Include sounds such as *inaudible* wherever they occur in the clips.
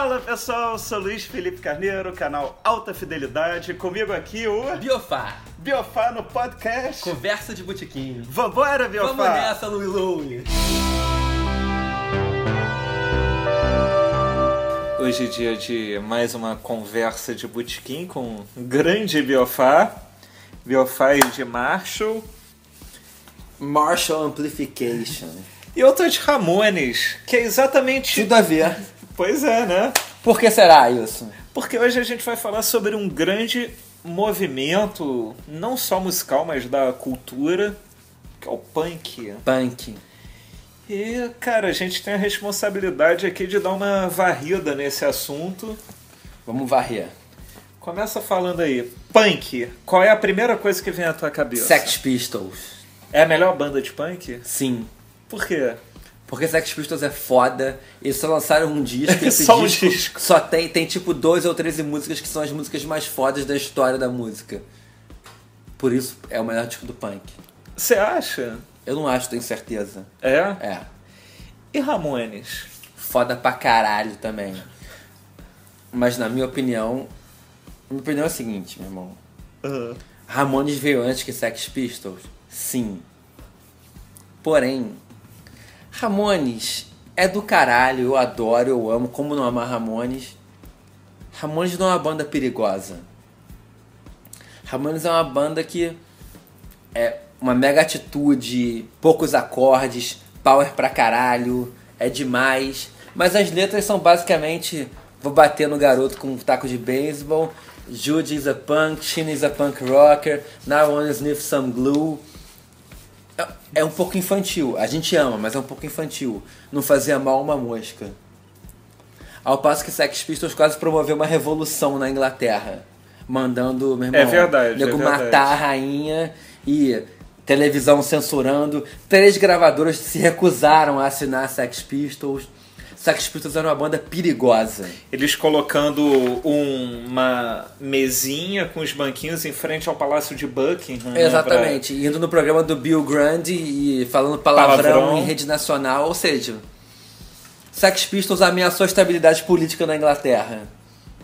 Fala pessoal, sou Luiz Felipe Carneiro, canal Alta Fidelidade. Comigo aqui o Biofá, Biofá no podcast. conversa de botiquinho. Vambora, Biofá! Vamos nessa, Louie Louie. Hoje é dia de mais uma conversa de botequim com um grande Biofá. Biofá e de Marshall. Marshall Amplification. E eu tô de Ramones, que é exatamente... Tudo a ver. Pois é, né? Por que será isso? Porque hoje a gente vai falar sobre um grande movimento, não só musical, mas da cultura, que é o punk. Punk. E, cara, a gente tem a responsabilidade aqui de dar uma varrida nesse assunto. Vamos varrer. Começa falando aí, punk, qual é a primeira coisa que vem à tua cabeça? Sex Pistols. É a melhor banda de punk? Sim. Por quê? Porque Sex Pistols é foda. Eles só lançaram um disco. *laughs* Esse Só um disco, disco. Só tem, tem tipo 12 ou 13 músicas que são as músicas mais fodas da história da música. Por isso é o melhor disco do punk. Você acha? Eu não acho, tenho certeza. É? É. E Ramones? Foda pra caralho também. Mas na minha opinião. Minha opinião é a seguinte, meu irmão. Ah. Ramones veio antes que Sex Pistols? Sim. Porém, Ramones é do caralho, eu adoro, eu amo, como não amar Ramones? Ramones não é uma banda perigosa. Ramones é uma banda que é uma mega atitude, poucos acordes, power pra caralho, é demais. Mas as letras são basicamente: vou bater no garoto com um taco de beisebol, Jude is a punk, Sheen is a punk rocker, now I wanna sniff some glue. É- É um pouco infantil, a gente ama, mas é um pouco infantil. Não fazia mal uma mosca. Ao passo que Sex Pistols quase promoveu uma revolução na Inglaterra. Mandando, meu irmão, É verdade, nego é matar a rainha e televisão censurando. Três gravadoras se recusaram a assinar Sex Pistols. Sex Pistols era uma banda perigosa. Eles colocando um- uma mesinha com os banquinhos em frente ao Palácio de Buckingham. né, Exatamente. Indo no programa do Bill Grundy e falando palavrão, Palavrão. em rede nacional. Ou seja, Sex Pistols ameaçou a estabilidade política na Inglaterra.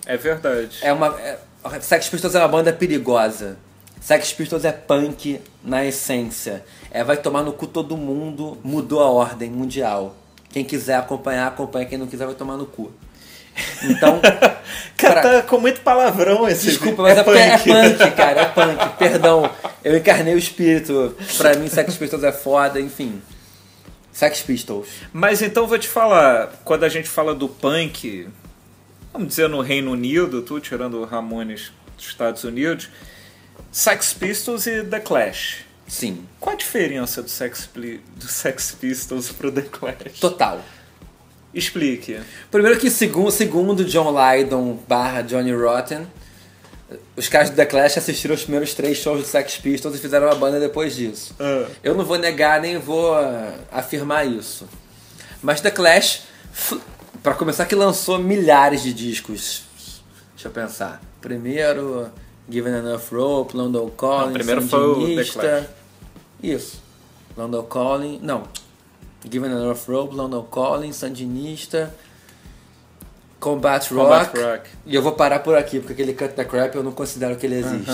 pra- É verdade. É uma, é- Sex Pistols é uma banda perigosa. Sex Pistols é punk na essência. É vai tomar no cu todo mundo, mudou a ordem mundial. Quem quiser acompanhar, acompanha. Quem não quiser, vai tomar no cu. Então, *laughs* Cara, pra- tá com muito palavrão esse desculpa, mas é, porque é punk, cara, é punk. *laughs* Perdão, eu encarnei o espírito. Pra mim, Sex Pistols é foda, enfim. Sex Pistols. Mas então vou te falar, quando a gente fala do punk, vamos dizer no Reino Unido, tu tirando o Ramones dos Estados Unidos, Sex Pistols e The Clash. Sim, Qual a diferença do Sex, do Sex Pistols pro The Clash? total. Explique. Primeiro que segundo, segundo John Lydon barra Johnny Rotten, os caras do The Clash assistiram os primeiros três shows do Sex Pistols e fizeram uma banda depois disso. Ah. Eu não vou negar nem vou ah, afirmar isso. Mas The Clash, pra começar, que lançou milhares de discos. Deixa eu pensar. Primeiro, Given Enough Rope, London Calling, Não, primeiro foi o The. Clash. Isso. London Calling. Não. Given Enough Rope, London Calling, Sandinista. Combat Rock. Combat Rock. E eu vou parar por aqui, porque aquele Cut the Crap eu não considero que ele existe.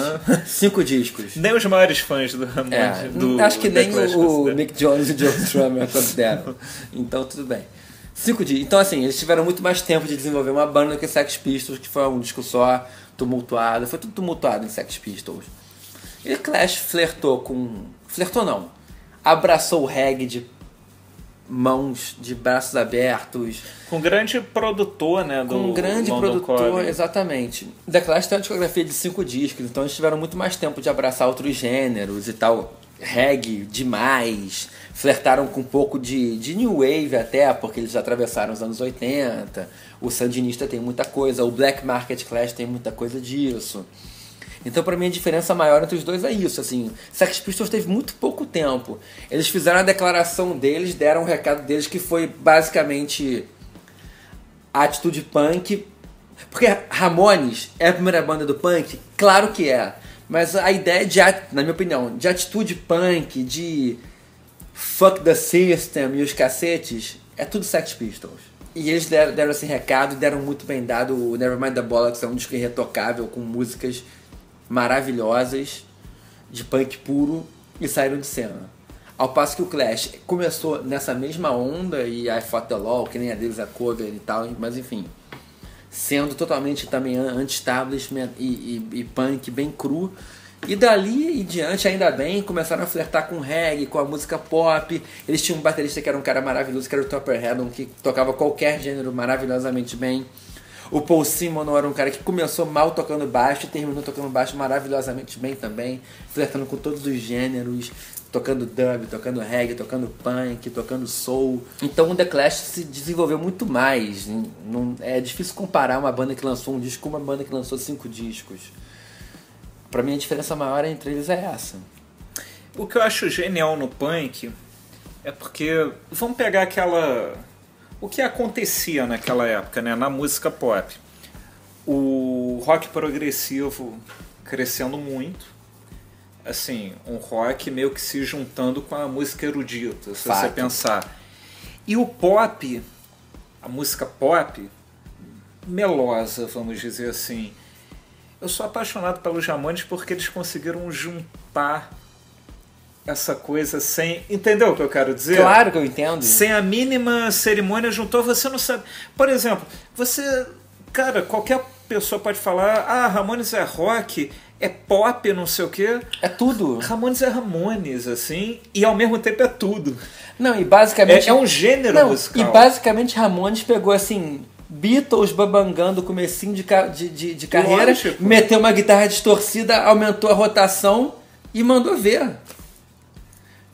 Cinco discos. Nem os maiores fãs do Ramones. É, do acho que nem Clash o, o. Mick Jones e o Joe Strummer *laughs* consideram. Então tudo bem. Cinco dias. Então assim, eles tiveram muito mais tempo de desenvolver uma banda que Sex Pistols, que foi um disco só, tumultuado. Foi tudo tumultuado em Sex Pistols. E Clash flertou com... Flertou não. Abraçou o reggae de mãos, de braços abertos. Com um grande produtor, né? Do Com um grande produtor, Calling. exatamente. The Clash tem uma discografia de cinco discos, então eles tiveram muito mais tempo de abraçar outros gêneros e tal. Reggae demais. Flertaram com um pouco de, de New Wave até, porque eles atravessaram os anos 80. O Sandinista tem muita coisa, o Black Market Clash tem muita coisa disso. Então, pra mim, a diferença maior entre os dois é isso, assim. Sex Pistols teve muito pouco tempo. Eles fizeram a declaração deles, deram o recado deles, que foi basicamente a atitude punk. Porque Ramones é a primeira banda do punk? Claro que é. Mas a ideia de, na minha opinião, de atitude punk, de fuck the system e os cacetes, é tudo Sex Pistols. E eles deram, deram esse recado, deram muito bem dado. O Nevermind the Bollocks é um disco irretocável, com músicas maravilhosas, de punk puro, e saíram de cena. Ao passo que o Clash começou nessa mesma onda, e I Fought the Law, que nem a deles, a cover e tal, mas enfim. Sendo totalmente também anti-establishment e, e, e punk bem cru. E dali em diante, ainda bem, começaram a flertar com reggae, com a música pop. Eles tinham um baterista que era um cara maravilhoso, que era o Topper Haddon, que tocava qualquer gênero maravilhosamente bem. O Paul Simon era um cara que começou mal tocando baixo e terminou tocando baixo maravilhosamente bem também, flertando com todos os gêneros, tocando dub, tocando reggae, tocando punk, tocando soul. Então o The Clash se desenvolveu muito mais. Não, é difícil comparar uma banda que lançou um disco com uma banda que lançou cinco discos. Para mim a diferença maior entre eles é essa. O que eu acho genial no punk é porque vamos pegar aquela o que acontecia naquela época, né, na música pop. O rock progressivo crescendo muito, assim, um rock meio que se juntando com a música erudita, se Fato. você pensar. E o pop, a música pop, melosa, vamos dizer assim, eu sou apaixonado pelos Ramones porque eles conseguiram juntar essa coisa sem. Entendeu o que eu quero dizer? Claro que eu entendo. Sem a mínima cerimônia juntou, você não sabe. Por exemplo, você. Cara, qualquer pessoa pode falar: ah, Ramones é rock, é pop, não sei o quê. É tudo. Ramones é Ramones, assim, e ao mesmo tempo é tudo. Não, e basicamente. É, é um gênero não, musical. E basicamente Ramones pegou assim Beatles babangando comecinho de, de, de, de carreira, Lógico. meteu uma guitarra distorcida, aumentou a rotação e mandou ver.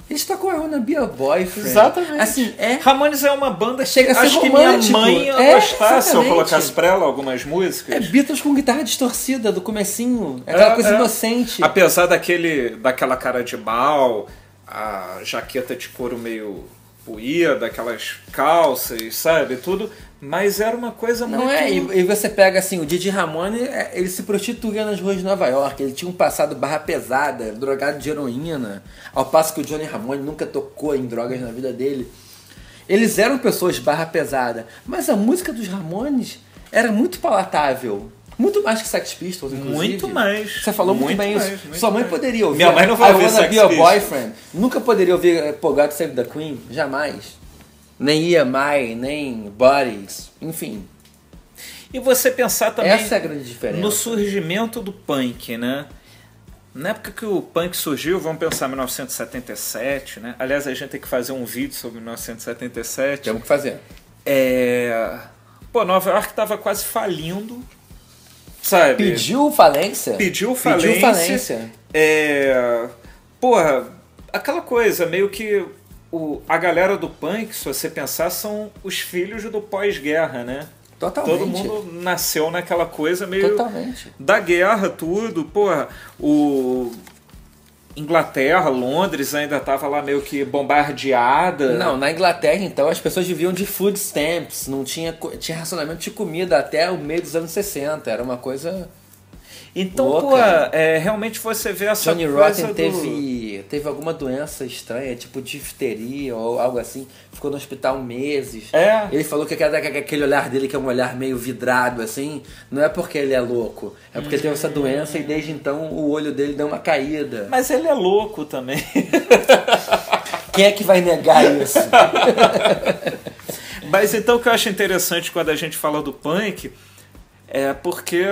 Eles tocam a Wanna Be a Boyfriend. Exatamente. Assim, é... Ramones é uma banda que Chega a ser acho que minha mãe ia é, gostar se eu colocasse pra ela algumas músicas. É Beatles com guitarra distorcida do comecinho. É aquela é, coisa é. inocente. Apesar daquele, daquela cara de mal, a jaqueta de couro meio puía, daquelas calças, sabe? Tudo. Mas era uma coisa Não muito. é, e, você pega assim, o Didi Ramone, é, ele se prostituía nas ruas de Nova York, ele tinha um passado barra pesada, drogado de heroína, ao passo que o Johnny Ramone nunca tocou em drogas na vida dele. Eles eram pessoas barra pesada, mas a música dos Ramones era muito palatável. Muito mais que Sex Pistols, inclusive. Muito mais. Você falou muito, muito bem mais, isso. Muito Sua mãe mais. poderia ouvir. Minha mãe não vai ouvir Sex Pistols. Boyfriend. Nunca poderia ouvir eh, God Save the Queen. Jamais. Nem EMI, nem Bodies. Enfim. E você pensar também Essa é a grande diferença. no surgimento do punk, né? Na época que o punk surgiu, vamos pensar em 1977, né? Aliás, a gente tem que fazer um vídeo sobre 1977. Temos que fazer. É... Pô, Nova York estava quase falindo, sabe? Pediu falência? Pediu falência. Pediu falência. É... Porra, aquela coisa, meio que o, a galera do punk, se você pensar, são os filhos do pós-guerra, né? Totalmente. Todo mundo nasceu naquela coisa meio Totalmente. da guerra, tudo. Porra, o Inglaterra, Londres ainda tava lá meio que bombardeada. Não, na Inglaterra então as pessoas viviam de food stamps, não tinha, tinha racionamento de comida até o meio dos anos 60, era uma coisa Então, pô, é, realmente você vê essa Johnny coisa Rotten do... teve, teve alguma doença estranha, tipo difteria ou algo assim, ficou no hospital meses. É. Ele falou que aquele, olhar dele, que é um olhar meio vidrado assim, não é porque ele é louco, é porque ele teve essa doença e desde então o olho dele deu uma caída. Mas ele é louco também. *laughs* Quem é que vai negar isso? *laughs* Mas então o que eu acho interessante quando a gente fala do punk é porque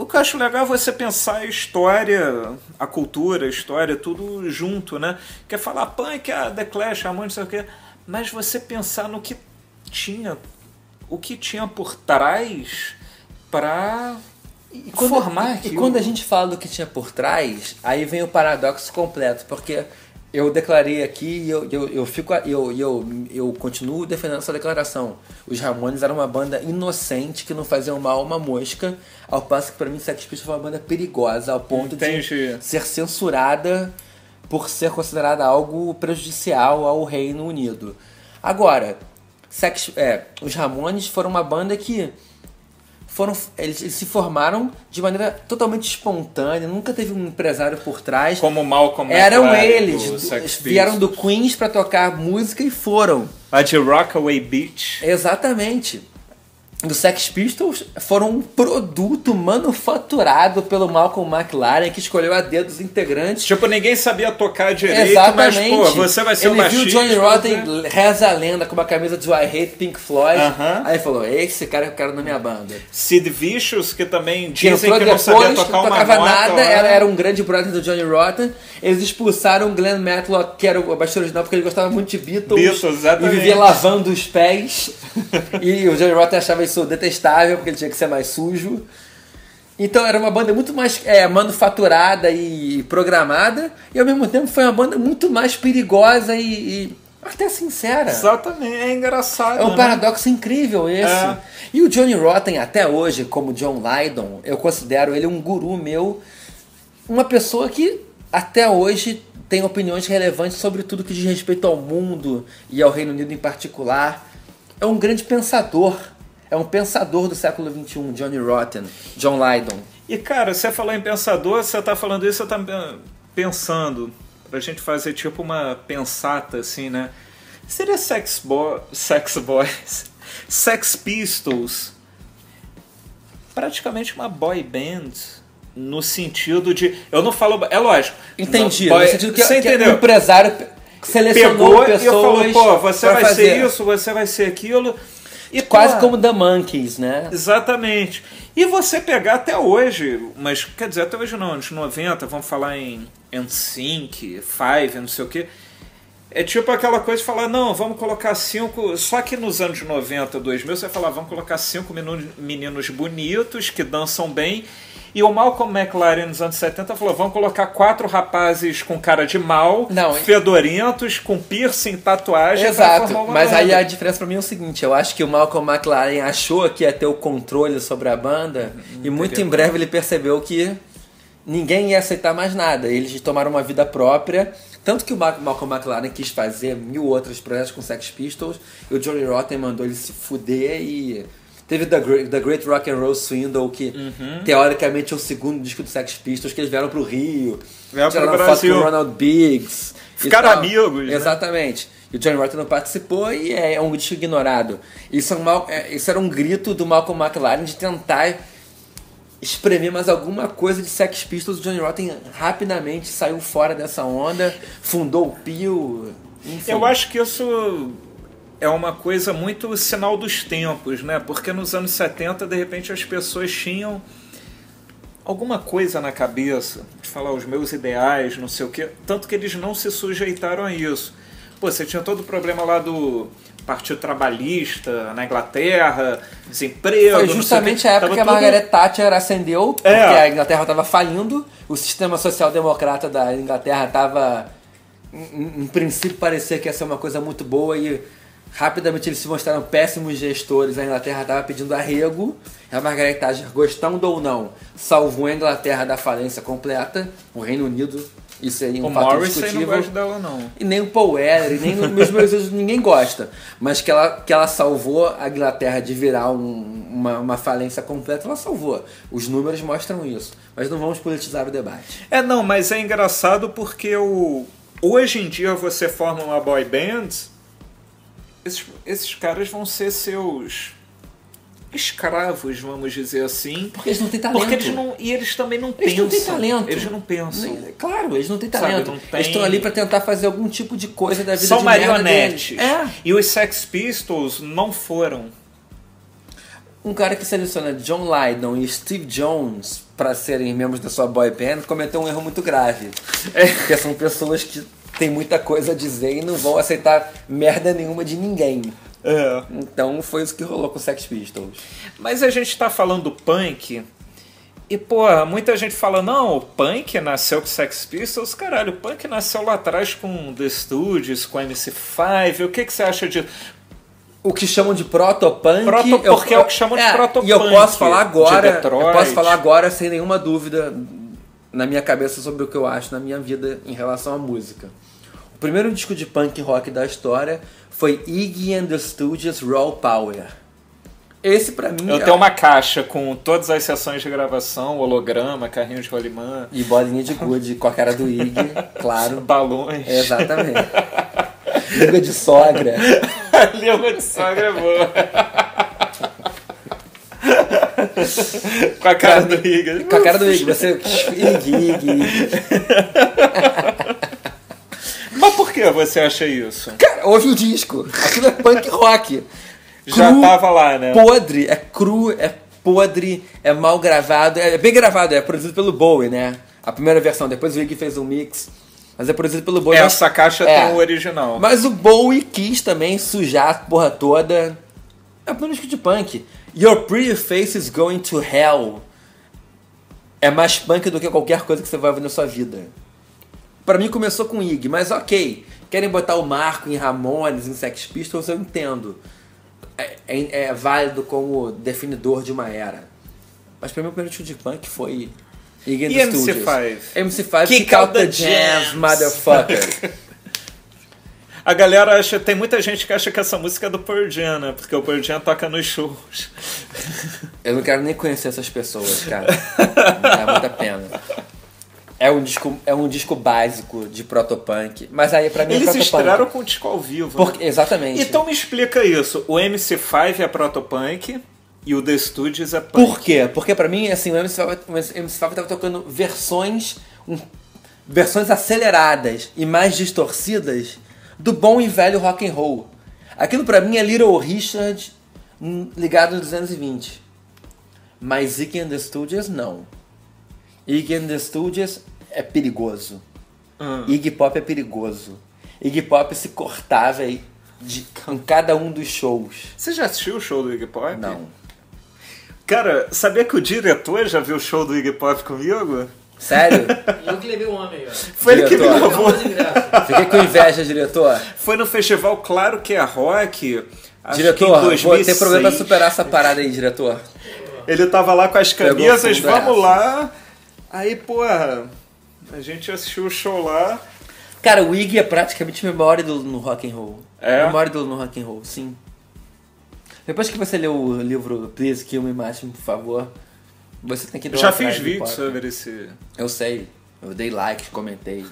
o que eu acho legal é você pensar a história, a cultura, a história, tudo junto, né? Quer falar punk, a The Clash, a não sei o quê, mas você pensar no que tinha, o que tinha por trás para E quando, formar e, e aquilo. quando a gente fala do que tinha por trás, aí vem o paradoxo completo, porque eu declarei aqui e eu, eu, eu, fico, eu, eu, eu continuo defendendo essa declaração. Os Ramones eram uma banda inocente que não faziam mal a uma mosca, ao passo que para mim Sex Pistols foi uma banda perigosa, ao ponto Entendi. de ser censurada por ser considerada algo prejudicial ao Reino Unido. Agora, Sex, é, os Ramones foram uma banda que foram eles, eles se formaram de maneira totalmente espontânea, nunca teve um empresário por trás. Como Malcolm Eram McLaren eles, do Sex vieram do. Queens pra tocar música e foram. A de Rockaway Beach. Exatamente. Do Sex Pistols foram um produto manufaturado pelo Malcolm McLaren que escolheu a dedo os integrantes. Tipo, ninguém sabia tocar direito, Exatamente. mas, pô, você vai ser Ele o baixista. viu Johnny né? Rotten reza a lenda com uma camisa de I Hate Pink Floyd. Aham. Aí ele falou: esse cara que eu quero na minha banda. Sid Vicious, que também Que dizem entrou que não depois, sabia não tocar uma tocava nota. nada, lá. era, um grande brother do Johnny Rotten. Eles expulsaram o Glenn Matlock, que era o baixista original, porque ele gostava muito de Beatles. Beatles, exatamente. E vivia lavando os pés. *laughs* e o Johnny Rotten achava isso detestável, porque ele tinha que ser mais sujo. Então era uma banda muito mais é, manufaturada e programada, e ao mesmo tempo foi uma banda muito mais perigosa e, e até sincera. Exatamente, é engraçado. É um né? paradoxo incrível esse. É. E o Johnny Rotten, até hoje, como John Lydon, eu considero ele um guru meu, uma pessoa que até hoje tem opiniões relevantes sobre tudo que diz respeito ao mundo e ao Reino Unido em particular. É um grande pensador. É um pensador do século XXI, Johnny Rotten, John Lydon. E cara, você falou em pensador, você tá falando isso, você tá pensando, pra gente fazer tipo uma pensata assim, né? Seria Sex, Bo Sex Boys, *laughs* Sex Pistols, praticamente uma boy band, no sentido de. Eu não falo. É lógico. Entendi. Boy- no sentido que, você que o entendeu? empresário selecionou Pegou e pessoas falou, pô, você vai fazer. ser isso, você vai ser aquilo. E, Quase pô, como The Monkeys, né? Exatamente. E você pegar até hoje, mas quer dizer, até hoje não, anos 90, vamos falar em NSYNC, Five, não sei o que. É tipo aquela coisa de falar, não, vamos colocar cinco. Só que nos anos 90, 2000, você vai falar, vamos colocar cinco meninos bonitos que dançam bem. E o Malcolm McLaren nos anos 70 falou: vamos colocar quatro rapazes com cara de mal, Não, fedorentos, com piercing, tatuagem. Exato, mas aí banda. a diferença pra mim é o seguinte, eu acho que o Malcolm McLaren achou que ia ter o controle sobre a banda e muito em breve ele percebeu que ninguém ia aceitar mais nada. Eles tomaram uma vida própria, tanto que o Ma- Malcolm McLaren quis fazer mil outros projetos com Sex Pistols e o Johnny Rotten mandou ele se fuder e teve The Great, The Great Rock and Roll Swindle que Uhum. teoricamente é o segundo disco do Sex Pistols que eles vieram pro Rio, Vieram pro tiraram foto Brasil. com o Ronald Biggs. Ficaram amigos, né? Exatamente. E o Johnny Rotten não participou e é um disco ignorado. Isso, é um é- isso era um grito do Malcolm McLaren de tentar espremer mais alguma coisa de Sex Pistols. O Johnny Rotten rapidamente saiu fora dessa onda, fundou o Pio. Enfim. Eu acho que isso é uma coisa muito sinal dos tempos, né? Porque nos anos 70, de repente, as pessoas tinham alguma coisa na cabeça de falar os meus ideais, não sei o quê. Tanto que eles não se sujeitaram a isso. Pô, você tinha todo o problema lá do Partido Trabalhista na Inglaterra, desemprego. Foi justamente a época Tava que a tudo- Margaret Thatcher ascendeu, porque É. a Inglaterra estava falindo, o sistema social-democrata da Inglaterra estava, em, em princípio, parecia que ia ser uma coisa muito boa e rapidamente eles se mostraram péssimos gestores. A Inglaterra estava pedindo arrego, a Margaret Thatcher, gostando ou não, salvou a Inglaterra da falência completa, o Reino Unido. Isso aí é um O fato Morrissey não discutível. gosta dela, não. E nem o Paul Weller, nem os meus meus ninguém gosta. Mas que ela, que ela salvou a Inglaterra de virar um- uma, uma falência completa, ela salvou. Os números mostram isso. Mas não vamos politizar o debate. É, não, mas é engraçado porque o... hoje em dia você forma uma boy band, esses, esses caras vão ser seus escravos, vamos dizer assim. Porque eles não têm talento. Porque eles não. E eles também não Eles pensam. não têm talento. Eles não pensam. Claro, eles não têm Sabe, talento. não tem- Eles estão ali pra tentar fazer algum tipo de coisa da vida São de marionetes. É. E os Sex Pistols não foram. Um cara que seleciona John Lydon e Steve Jones pra serem membros da sua boy band cometeu um erro muito grave. Porque são pessoas que têm muita coisa a dizer e não vão aceitar merda nenhuma de ninguém. É. Então foi isso que rolou com o Sex Pistols. Mas a gente tá falando punk. E, pô, muita gente fala, não, o punk nasceu com Sex Pistols. Caralho, o punk nasceu lá atrás com The Stooges, com MC5. O que, que você acha disso? O que chamam de protopunk. Proto- eu- porque é o que chamam de protopunk E eu posso falar de agora. Eu posso falar agora sem nenhuma dúvida na minha cabeça sobre o que eu acho na minha vida em relação à música. O primeiro disco de punk rock da história foi Iggy and the Stooges Raw Power. Esse pra mim Eu é- tenho uma caixa com todas as sessões de gravação, holograma, carrinho de rolimã, E bolinha de gude com a cara do Ig, *laughs* claro. balões. Exatamente. *laughs* Língua de sogra. *laughs* Língua de sogra é boa. Com a cara do Igor. Com a cara do Ig. Você. Ig, Ig, Ig. Mas por que você acha isso? Cara, ouve o disco. Aquilo é punk rock. Já Cru, tava lá, né? Podre, é cru, é podre, é mal gravado. É bem gravado, é produzido pelo Bowie, né? A primeira versão, depois o Ig fez um mix. Mas é produzido pelo Bowie. Essa caixa É. tem o original. Mas o Bowie quis também sujar a porra toda. É um disco de punk. Your Pretty Face is Going to Hell. É mais punk do que qualquer coisa que você vai ver na sua vida. Pra mim começou com Ig, mas ok. Querem botar o Marco em Ramones, em Sex Pistols, eu entendo. É, é- é válido como definidor de uma era. Mas pra mim o primeiro disco de punk foi Ig and E the MC5? Studios. MC5 Kick Kick, out out the the jams, jams. motherfucker. *laughs* A galera acha, tem muita gente que acha que essa música é do Pearl Jam, né? Porque o Pearl Jam toca nos shows. *laughs* Eu não quero nem conhecer essas pessoas, cara. Não dá muita pena. É um disco, é um disco básico de protopunk. Mas aí pra mim Eles é protopunk. estrearam com o disco ao vivo. né? Porque, exatamente. Então me explica isso. O MC5 é protopunk e o The Studios é punk. Por quê? Porque pra mim, assim, o MC5, o MC5 tava tocando versões, um- versões aceleradas e mais distorcidas do bom e velho rock and roll. Aquilo pra mim é Little Richard hum, ligado no 220. Mas Iggy and the Studios não. Iggy and the Studios é perigoso. Hum. Iggy Pop é perigoso. Iggy Pop se cortava aí de, em cada um dos shows. Você já assistiu o show do Iggy Pop? Não. Cara, sabia que o diretor já viu o show do Iggy Pop comigo? Sério? *laughs* Eu que levei o homem, velho. Foi ele que me levou. Fiquei com inveja, diretor. Foi no festival Claro que é Rock. acho que em diretor, vou 2006. ter problema pra superar essa parada aí, diretor. Ele tava lá com as camisas, fundo vamos essa. lá. Aí, porra, a gente assistiu o show lá. Cara, o Iggy é praticamente meu maior ídolo no rock and roll. É? Meu maior ídolo no rock and roll, sim. Depois que você leu o livro Please Kill Me Martin, por favor, você tem que dar Já fiz vídeo sobre esse. Eu sei. Eu dei like, comentei.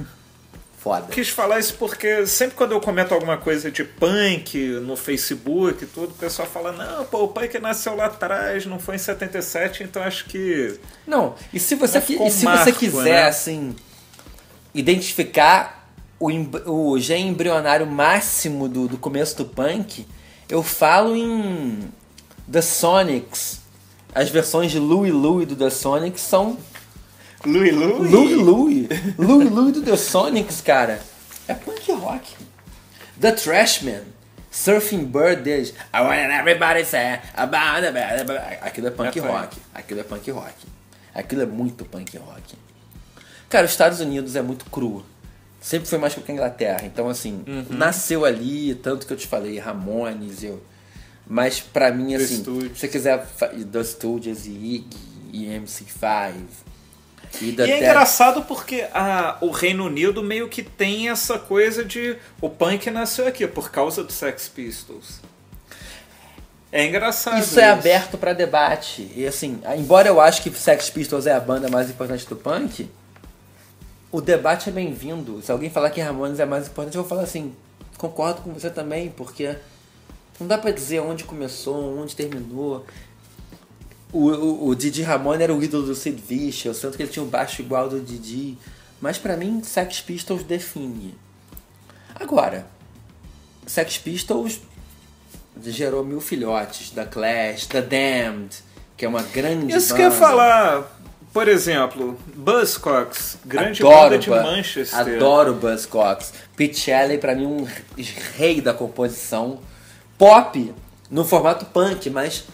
Foda. Quis falar isso porque sempre quando eu comento alguma coisa de punk no Facebook e tudo, o pessoal fala: não, pô, o punk nasceu lá atrás, não foi em 77, então acho que. Não, e se você, ficou e se marco, você quiser, né? assim, identificar o, o gene embrionário máximo do, do começo do punk, eu falo em The Sonics. As versões de Louie Louie do The Sonics são Louie Louie? Louie Louie. Louie Louie do The Sonics, cara. É punk rock. The Trashmen. Surfing Bird deles. I want everybody say about bad- Aquilo é punk É rock. Aquilo é punk rock. Aquilo é muito punk rock. Cara, os Estados Unidos é muito cru. Sempre foi mais cru que a Inglaterra. Então, assim, Uhum. nasceu ali, tanto que eu te falei, Ramones, eu. Mas pra mim, The assim, se você quiser, The Studios e Iggy e MC5 e E é engraçado porque a, o Reino Unido meio que tem essa coisa de o punk nasceu aqui por causa do Sex Pistols. É engraçado. Isso é aberto pra debate. E assim, embora eu acho que Sex Pistols é a banda mais importante do punk, o debate é bem-vindo. Se alguém falar que Ramones é mais importante, eu vou falar assim, concordo com você também, porque não dá pra dizer onde começou, onde terminou. O, o, o Didi Ramone era o ídolo do Sid Vicious, tanto que ele tinha um baixo igual ao do Didi. Mas pra mim, Sex Pistols define. Agora, Sex Pistols gerou mil filhotes, da Clash, da Damned, que é uma grande Isso banda. que eu ia falar. Por exemplo, Buzzcocks, grande Adoro banda de Manchester. Adoro Buzzcocks. Pete Shelley, pra mim, um rei da composição. Pop, no formato punk, mas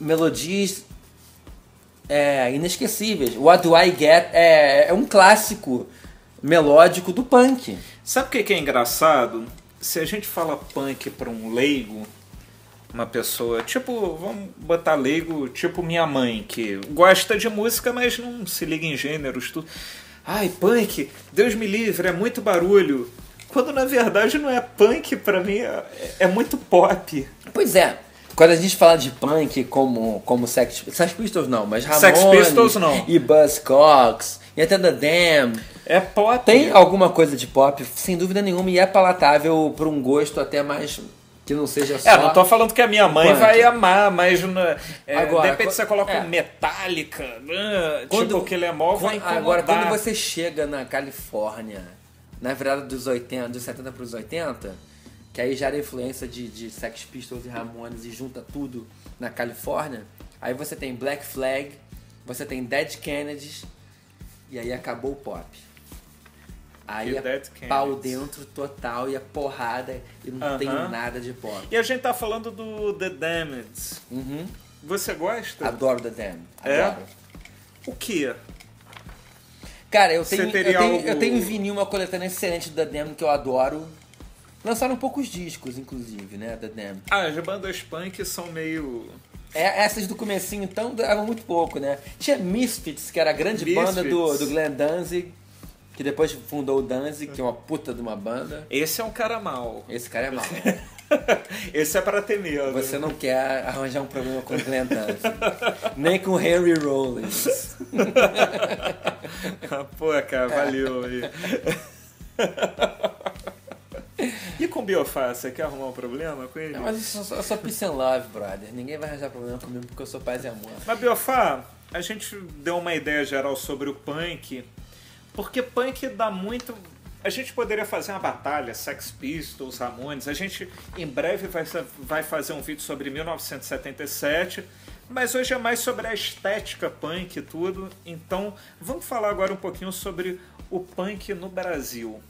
melodias é, inesquecíveis. What Do I Get é, é um clássico melódico do punk. Sabe o que é engraçado? Se a gente fala punk pra um leigo, uma pessoa, tipo, vamos botar leigo, tipo minha mãe, que gosta de música, mas não se liga em gêneros, tudo. Ai, punk, Deus me livre, é muito barulho. Quando na verdade não é punk, pra mim é, é muito pop. Pois é, Quando a gente fala de punk como, como Sex, Sex Pistols não, mas Ramones Sex Pistols não. e Buzzcocks e até The Damned, É pop. tem alguma coisa de pop, sem dúvida nenhuma, e é palatável para um gosto até mais que não seja só... É, não tô falando que a minha mãe punk. vai amar, mas na- é, Agora, de repente qu- você coloca é. Metallica, né, Quando- tipo que ele é mó, vai Quando- agora, quando você chega na Califórnia, na virada dos 80, dos 70 para os 80, que aí já era influência de, de Sex Pistols e Ramones e junta tudo na Califórnia, aí você tem Black Flag, você tem Dead Kennedys e aí acabou o pop. Aí E é pau dentro total e é porrada e não tem Aham. nada de pop. E a gente tá falando do The Damned. Uhum. Você gosta? Adoro The Damned. É? Adoro. O que? Cara, eu tenho, eu tenho, algo- eu tenho vinil uma coletânea excelente da Damned que eu adoro. Lançaram poucos discos, inclusive, né, da Damned. Ah, as bandas punk são meio... É, essas do comecinho, então, duravam muito pouco, né? Tinha Misfits, que era a grande banda do, Misfits. do Glenn Danzig, que depois fundou o Danzig, que é uma puta de uma banda. Esse é um cara mau. Esse cara é mau. *laughs* *laughs* Esse é para ter medo. Você não quer arranjar um problema com o Glenn Danzig. Nem com o Henry Rollins. Pô, cara, valeu aí. e com Biofá, você quer arrumar um problema com ele? Não, mas eu sou, eu sou peace and love, brother. Ninguém vai arranjar problema comigo porque eu sou paz e amor. Mas Biofá, a gente deu uma ideia geral sobre o punk, porque punk dá muito. A gente poderia fazer uma batalha, Sex Pistols, Ramones. A gente em breve vai, vai fazer um vídeo sobre 1977, mas hoje é mais sobre a estética punk e tudo. Então vamos falar agora um pouquinho sobre o punk no Brasil.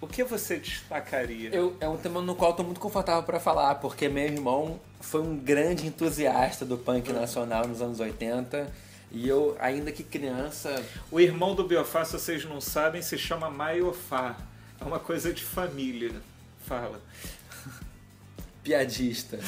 O que você destacaria? Eu, é um tema no qual eu tô muito confortável para falar, porque meu irmão foi um grande entusiasta do punk nacional nos anos 80. E eu, ainda que criança, O irmão do Biofá, se vocês não sabem, se chama Maiofá. É uma coisa de família. Fala. piadista.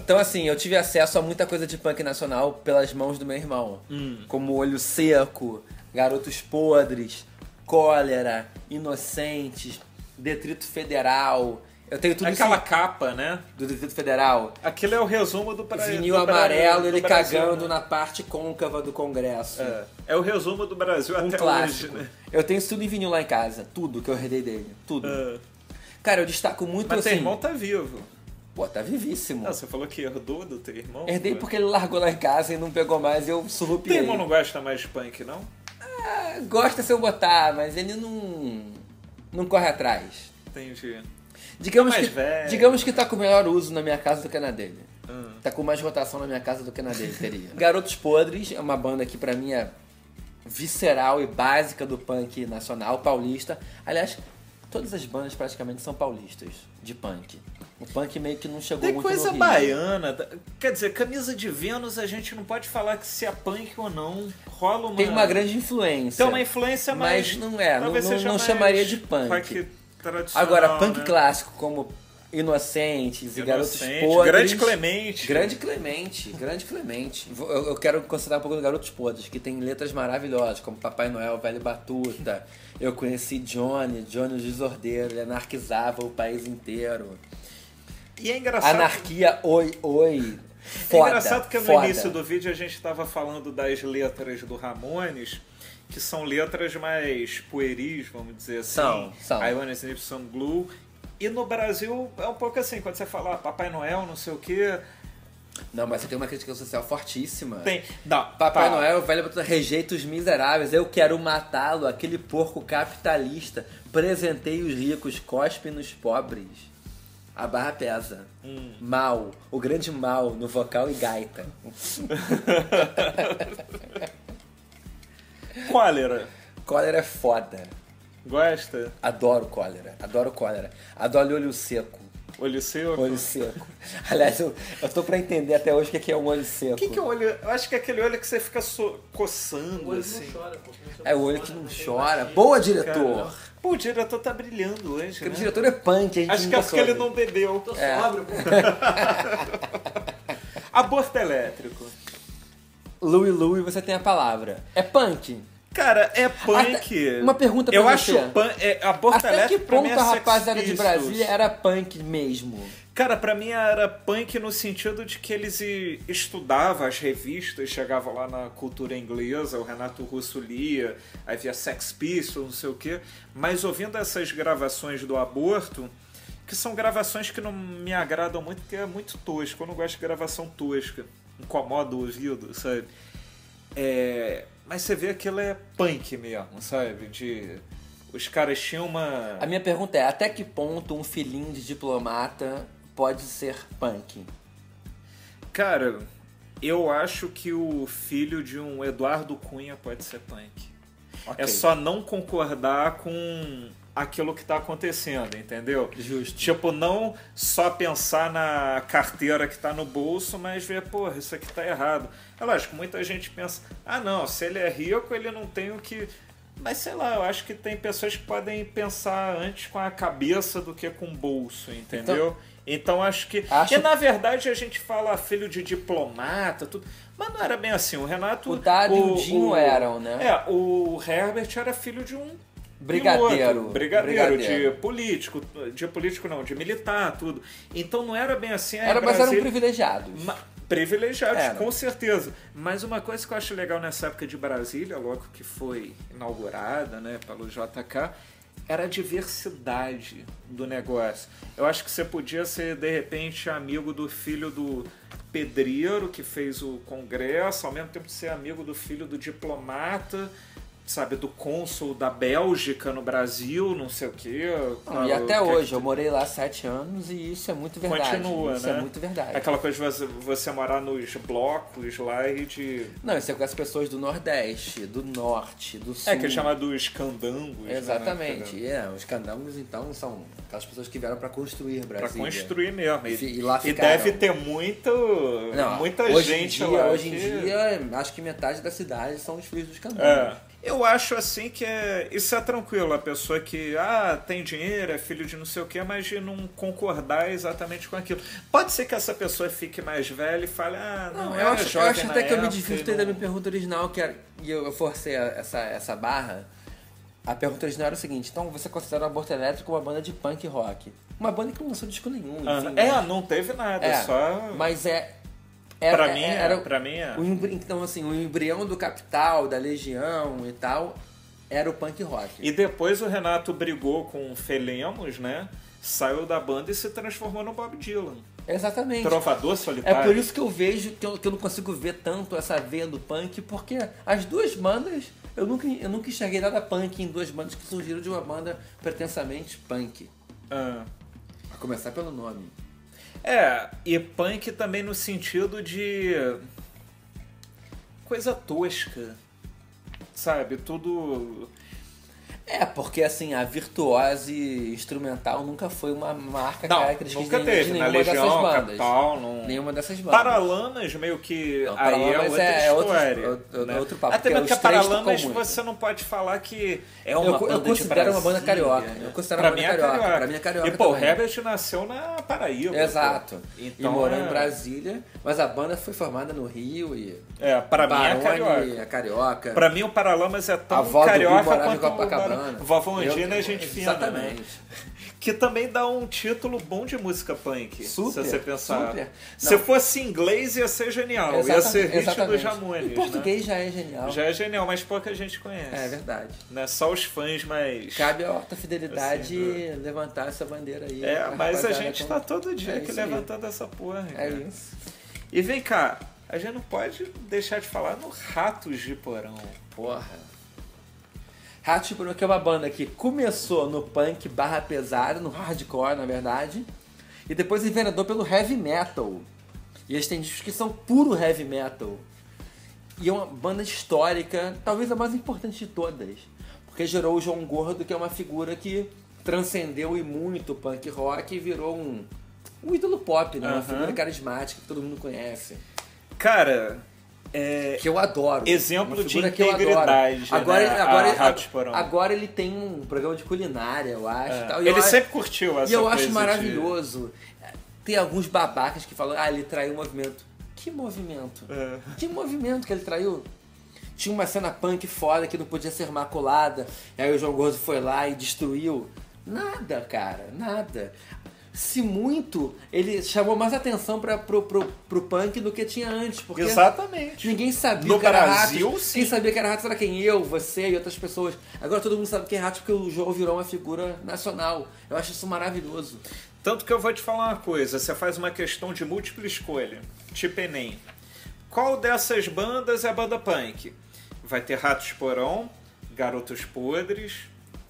então, assim, eu tive acesso a muita coisa de punk nacional pelas mãos do meu irmão. Como Olho Seco, Garotos Podres, Cólera, Inocentes, Detrito Federal. Eu tenho tudo Aquela isso capa, né? do Detrito Federal. Aquilo é o resumo do Brasil. Vinil amarelo, ele cagando na parte côncava do Congresso. É, é o resumo do Brasil Um até clássico. hoje, né? Eu tenho isso tudo em vinil lá em casa. Tudo que eu herdei dele. Tudo. É. Cara, eu destaco muito Mas assim. teu irmão tá vivo. Pô, tá vivíssimo. Não, você falou que herdou do teu irmão? Herdei pô. porque ele largou lá em casa e não pegou mais e eu Teu surrupiei. irmão não gosta mais de punk, não? Ah, Gosta se eu botar, mas ele não. não corre atrás. Entendi. Digamos mais que, velho. digamos que tá com melhor uso na minha casa do que na dele. Hum. Tá com mais rotação na minha casa do que na dele, teria. *laughs* Garotos Podres é uma banda que pra mim é visceral e básica do punk nacional, paulista. Aliás, todas as bandas praticamente são paulistas, de punk. O punk meio que não chegou Tem muito coisa no Rio. baiana. da- Quer dizer, camisa de Vênus a gente não pode falar que se é punk ou não. Rola uma. Tem uma grande influência. Tem uma influência mais. Mas não é, não, não, não mais chamaria de punk. rock tradicional, Agora, punk né? clássico como Inocentes e Garotos Inocente, Podres. Grande Clemente. Grande Clemente, grande Clemente. Eu, eu quero considerar um pouco do Garotos Podres, que tem letras maravilhosas, como Papai Noel, Velho Batuta. *laughs* Eu conheci Johnny, Johnny o Desordeiro, ele anarquizava o país inteiro. E é engraçado. Anarquia, oi, oi. É Foda, engraçado que no foda. início do vídeo a gente estava falando das letras do Ramones, que são letras mais pueris, vamos dizer assim. São, são. Ione Snipson Glue. E no Brasil é um pouco assim, quando você fala ah, Papai Noel, não sei o quê. Não, mas você tem uma crítica social fortíssima. Tem. Não, Papai tá. Noel, velho rejeita os miseráveis. Eu quero matá-lo, aquele porco capitalista. Presentei os ricos, cospe nos pobres. A barra pesa. Hum. Mal, o grande mal no vocal e gaita. *laughs* Cólera. Cólera é foda. Gosta? Adoro cólera. Adoro cólera. Adoro olho seco. Olho seco? Olho seco. Aliás, eu, eu tô pra entender até hoje o que é que é um olho seco. O que, que é o olho? Eu acho que é aquele olho que você fica so- coçando, assim. É o olho que não chora. Boa, diretor! Cara, Pô, o diretor tá brilhando hoje, Porque o né? diretor é punk, a gente Acho que é porque ele soube. não bebeu. É. *laughs* Aborto elétrico. Louie Louie, você tem a palavra. É punk. Cara, é punk. Até- uma pergunta pra Eu você. acho punk. É, aborto Até que ponto é a rapaziada de. Brasília era punk mesmo? Cara, pra mim era punk no sentido de que eles estudavam as revistas, chegavam lá na cultura inglesa, o Renato Russo lia, aí via Sex Pistols, não sei o quê, mas ouvindo essas gravações do aborto, que são gravações que não me agradam muito, porque é muito tosco, eu não gosto de gravação tosca, incomoda o ouvido, sabe? É, mas você vê que aquilo é punk mesmo, sabe? De... Os caras tinham uma... A minha pergunta é, até que ponto um filhinho de diplomata pode ser punk? Cara, eu acho que o filho de um Eduardo Cunha pode ser punk. Ok. É só não concordar com aquilo que tá acontecendo, entendeu? Justo. Tipo, não só pensar na carteira que tá no bolso, mas ver, porra, isso aqui tá errado. É lógico, muita gente pensa, ah não, se ele é rico, ele não tem o que. Mas sei lá, eu acho que tem pessoas que podem pensar antes com a cabeça do que com o bolso, entendeu? Então, acho que. Acho- E na verdade a gente fala filho de diplomata, tudo. Mas não era bem assim. O Renato. O Dado e o Dinho eram, né? É, o Herbert era filho de um. Brigadeiro. piloto, brigadeiro, Brigadeiro. de político. De político não, de militar, tudo. Então não era bem assim. Era, mas eram Brasília- privilegiados. Ma- Privilegiados, Era. com certeza. Mas uma coisa que eu acho legal nessa época de Brasília, logo que foi inaugurada né, pelo JK, era a diversidade do negócio. Eu acho que você podia ser, de repente, amigo do filho do pedreiro que fez o congresso, ao mesmo tempo ser amigo do filho do diplomata, sabe, do cônsul da Bélgica no Brasil, não sei o quê. Não, e até hoje, eu morei lá sete anos e isso é muito verdade. Continua, isso né? é muito verdade. Aquela coisa de você, você morar nos blocos lá e de. Não, você conhece pessoas do Nordeste, do Norte, do Sul. É, que é chamado dos candangos. né? Exatamente. É, os candangos, então, são aquelas pessoas que vieram para construir Pra Brasília. construir mesmo. E, E lá e deve ter muito, Não, muita hoje gente em dia, lá. Hoje em que- dia, acho que metade da cidade são os filhos dos candangos. É. Eu acho assim que é, isso é tranquilo, a pessoa que ah, tem dinheiro, é filho de não sei o que, mas de não concordar exatamente com aquilo. Pode ser que essa pessoa fique mais velha e fale, ah, não, Não, eu acho, eu acho até que eu me divirtei não- da minha pergunta original, que era, e eu forcei essa, essa barra. A pergunta original era o seguinte: então você considera o Aborto Elétrico uma banda de punk rock? Uma banda que não lançou disco nenhum, Ah, enfim. é, mas- não teve nada, é, só. Mas é. Era, pra, mim, é, era, pra mim é. o embri- Então, assim, o embrião do Capital, da Legião e tal, era o punk rock. E depois o Renato brigou com o Felemos, né? Saiu da banda e se transformou no Bob Dylan. Exatamente. Trovador É solitário. por isso que eu vejo que eu, que eu não consigo ver tanto essa veia do punk, porque as duas bandas, eu nunca, eu nunca enxerguei nada punk em duas bandas que surgiram de uma banda pretensamente punk. Ah. A começar pelo nome. É, e punk também no sentido de. coisa tosca. Sabe? Tudo. É, porque assim, a virtuose instrumental nunca foi uma marca Não, característica nunca de, teve. de Na nenhuma dessas Legião, bandas. Capital, não. Nenhuma dessas bandas. Paralamas meio que. Não, aí é outra é outro- história. outro- né? outro papo, Até porque porque os três Paralamas você não pode falar que é uma Eu- eu banda de considero uma banda carioca. né? Eu considero pra uma mim banda é carioca. carioca. Pra mim é carioca E pô, o também. Herbert nasceu na Paraíba. Exato. pô. e Então morou é... em Brasília, mas a banda foi formada no Rio e. É, pra mim é Barone carioca. é carioca. Pra mim o Paralamas é a tão carioca quanto o Vovó Eu- Andina é gente fina. né? Exatamente. Que também dá um título bom de música punk. Super, se você pensar. super. Se fosse inglês ia ser genial. ia Exata- ser hit exatamente. dos Ramones. Em português já é genial. Né? Já é genial, mas pouca gente conhece. É verdade. Né? Só os fãs mais. Cabe a Horta Fidelidade Assim, levantar essa bandeira aí. É, mas a gente com- tá todo dia É aqui levantando essa porra. É cara. isso. E vem cá, a gente não pode deixar de falar no Ratos de Porão. Porra. Que é uma banda que começou no punk barra pesado, no hardcore, na verdade, e depois enveredou pelo heavy metal. E eles têm discos que são puro heavy metal. E é uma banda histórica, talvez a mais importante de todas. Porque gerou o João Gordo, que é uma figura que transcendeu e muito o punk rock e virou um, um ídolo pop, né? Uma figura carismática que todo mundo conhece. Cara, é. Que eu adoro. Exemplo de integridade, Agora, né, agora, a Ratos de Porão. agora ele tem um programa de culinária, eu acho. É. tal. Ele acho- sempre curtiu essa E eu acho de- maravilhoso. Tem alguns babacas que falam, ah, ele traiu o movimento. Que movimento? É. Que movimento que ele traiu? tinha uma cena punk foda que não podia ser maculada. E aí o João Gordo foi lá e destruiu. Nada, cara, nada. Se muito, ele chamou mais atenção para pro, pro, pro punk do que tinha antes. Porque Exatamente. Ninguém sabia No que era Brasil, Ratos. sim. Quem sabia que era Ratos era quem? Eu, você e outras pessoas. Agora todo mundo sabe que é Ratos porque o João virou uma figura nacional. Eu acho isso maravilhoso. Tanto que eu vou te falar uma coisa, você faz uma questão de múltipla escolha, tipo Enem. Qual dessas bandas é a banda punk? Vai ter Ratos Porão, Garotos Podres,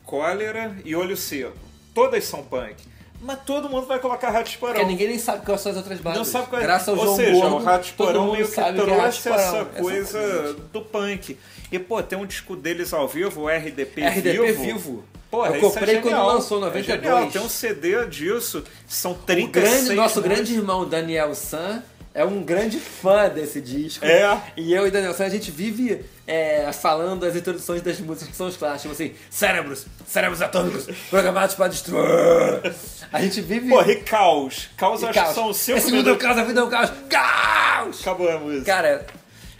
Cólera e Olho Seco. Todas são punk. Mas todo mundo vai colocar Ratos Porão. Porque ninguém nem sabe quais são as outras bandas. Não sabe qual é. Graças ao Ou João seja, Gordo, o Ratos todo Porão mundo meio que é trouxe essa coisa Exatamente. do punk. E, pô, tem um disco deles ao vivo, o RDP, RDP Vivo. vivo. Porra, eu isso comprei é quando lançou, É 92. genial. Tem um CD disso, são O 36 grande, nosso grande irmão Daniel San é um grande fã desse disco. É. E eu e Daniel San, a gente vive é, falando as introduções das músicas que são os clássicos, tipo assim, cérebros, cérebros atômicos, programados para destruir. A gente vive. Porra, e Caos. Caos e acho que caos. são 5 Esse mundo é minutos. caos, a vida é um caos. Caos! Acabou a música. Cara,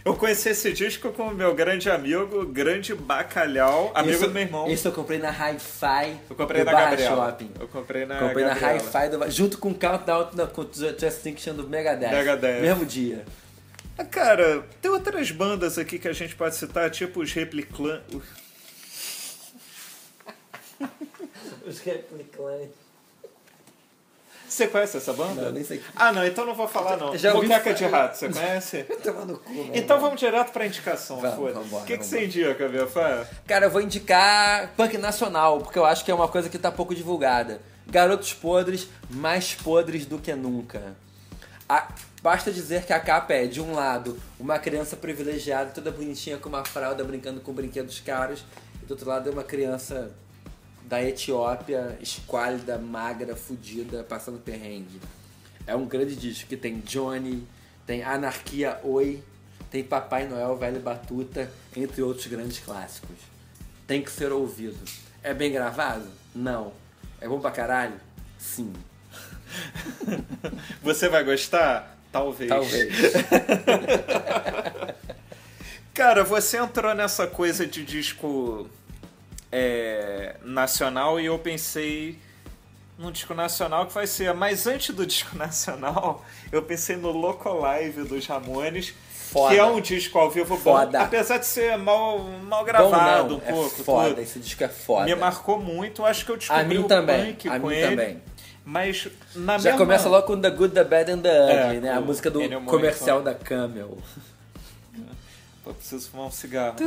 Eu conheci esse disco com o meu grande amigo, grande bacalhau, amigo esse, do meu irmão. esse eu comprei na Hi-Fi Eu comprei do na Barra Gabriela. Shopping. Eu comprei na Comprei na Gabriela. Hi-Fi do junto com o Countdown não, com o Just Extinction do Megadeth. Megadeth. Mesmo dia. Ah, Cara, tem outras bandas aqui que a gente pode citar, tipo os Repliclan... *laughs* Os replicantes. Você conhece essa banda? Não, nem sei. Ah, não, então não vou falar não. Já Boqueca falar. de Rato, você conhece? *laughs* No cu, né? Então vamos direto pra indicação, Vamos, foda. vambora, O que, que você indica, Biafá? Cara, eu vou indicar punk nacional, porque eu acho que é uma coisa que tá pouco divulgada. Garotos podres, mais podres do que nunca. A- basta dizer que a capa é, de um lado, uma criança privilegiada, toda bonitinha com uma fralda, brincando com brinquedos caros, e do outro lado é uma criança da Etiópia, esquálida, magra, fudida, passando perrengue. É um grande disco que tem Johnny, tem Anarquia Oi, tem Papai Noel, Velho Batuta, entre outros grandes clássicos. Tem que ser ouvido. É bem gravado? Não. É bom pra caralho? Sim. *laughs* Você vai gostar? Talvez. Talvez. *laughs* Cara, você entrou nessa coisa de disco é, nacional e eu pensei num disco nacional que vai ser. Mas antes do *laughs* disco nacional, eu pensei no Loco Live dos Ramones. Foda. Que é um disco ao vivo Foda. bom, apesar de ser mal, mal gravado Bom, um não, pouco. É foda, tudo. esse disco é foda. Me marcou muito, acho que eu descobri A mim o também, punk a com mim ele. também. Mas na Já mesma... começa logo com The Good, The Bad and The Ugly, É, né? A música do comercial da Camel. Pô, preciso fumar um cigarro.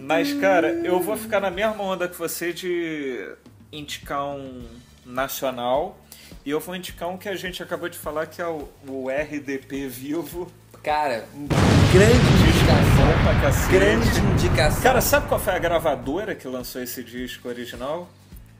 Mas, cara, eu vou ficar na mesma onda que você de indicar um nacional. E eu vou indicar um que a gente acabou de falar, que é o, o RDP Vivo. Cara, grande indicação. Grande indicação. Cara, sabe qual foi a gravadora que lançou esse disco original?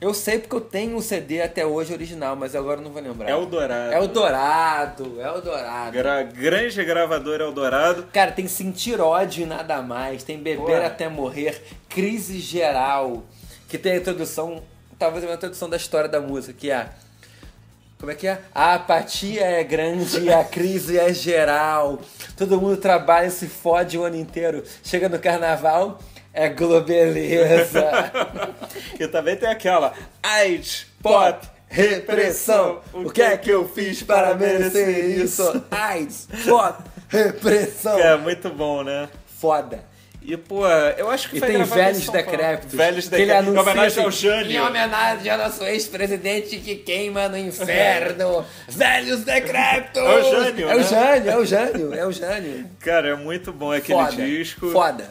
Eu sei porque eu tenho um CD até hoje original, mas agora eu não vou lembrar. Eldorado. É o Dourado, é o Dourado. Gra grande gravadora Eldorado. Cara, tem sentir ódio e nada mais, tem beber Pô. até morrer, crise geral, que tem a introdução, talvez a introdução da história da música, que é como é que é? A apatia é grande e a crise é geral. Todo mundo trabalha e se fode o ano inteiro. Chega no carnaval, é globeleza. *laughs* E também tem aquela AIDS, Pop, repressão. O que é que eu fiz para merecer isso? AIDS, pop, repressão. Que é muito bom, né? Foda. E, pô, eu acho que E foi tem Velhos. Decrépitos. Velhos que Decrépitos. Em homenagem ao Jânio. Em homenagem ao nosso ex-presidente que queima no inferno. *laughs* Velhos Decrépitos. É o Jânio, É o né? Jânio, é o Jânio, é o Jânio. Cara, é muito bom aquele Foda, disco. foda.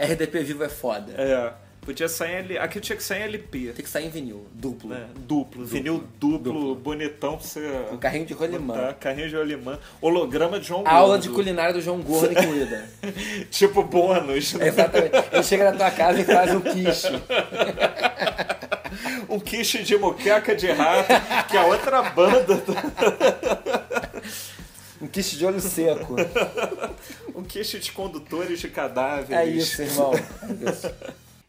RDP Vivo é foda. É. Podia sair em L... Aqui tinha que sair em LP. Tem que sair em vinil, duplo. né? Duplo, vinil duplo, bonitão pra você. Um carrinho de rolimã. botar, Carrinho de rolimã. Holograma de João Aula Gordo. de culinária do João Gordo *laughs* incluída. Tipo bônus. né? Exatamente. Ele chega na tua casa e faz um quiche. *laughs* Um quiche de moqueca de rato, que é outra banda. Um quiche de olho seco. *laughs* Um quiche de condutores de cadáveres. É isso, irmão. É isso.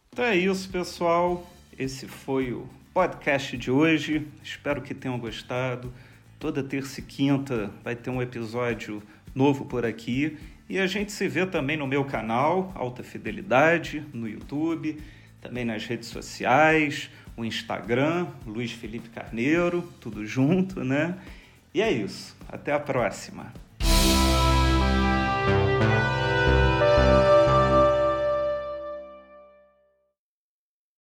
Então é isso, pessoal. Esse foi o podcast de hoje. Espero que tenham gostado. Toda terça e quinta vai ter um episódio novo por aqui. E a gente se vê também no meu canal, Alta Fidelidade, no YouTube, também nas redes sociais, o Instagram, Luiz Felipe Carneiro, tudo junto, né? E é isso. Até a próxima.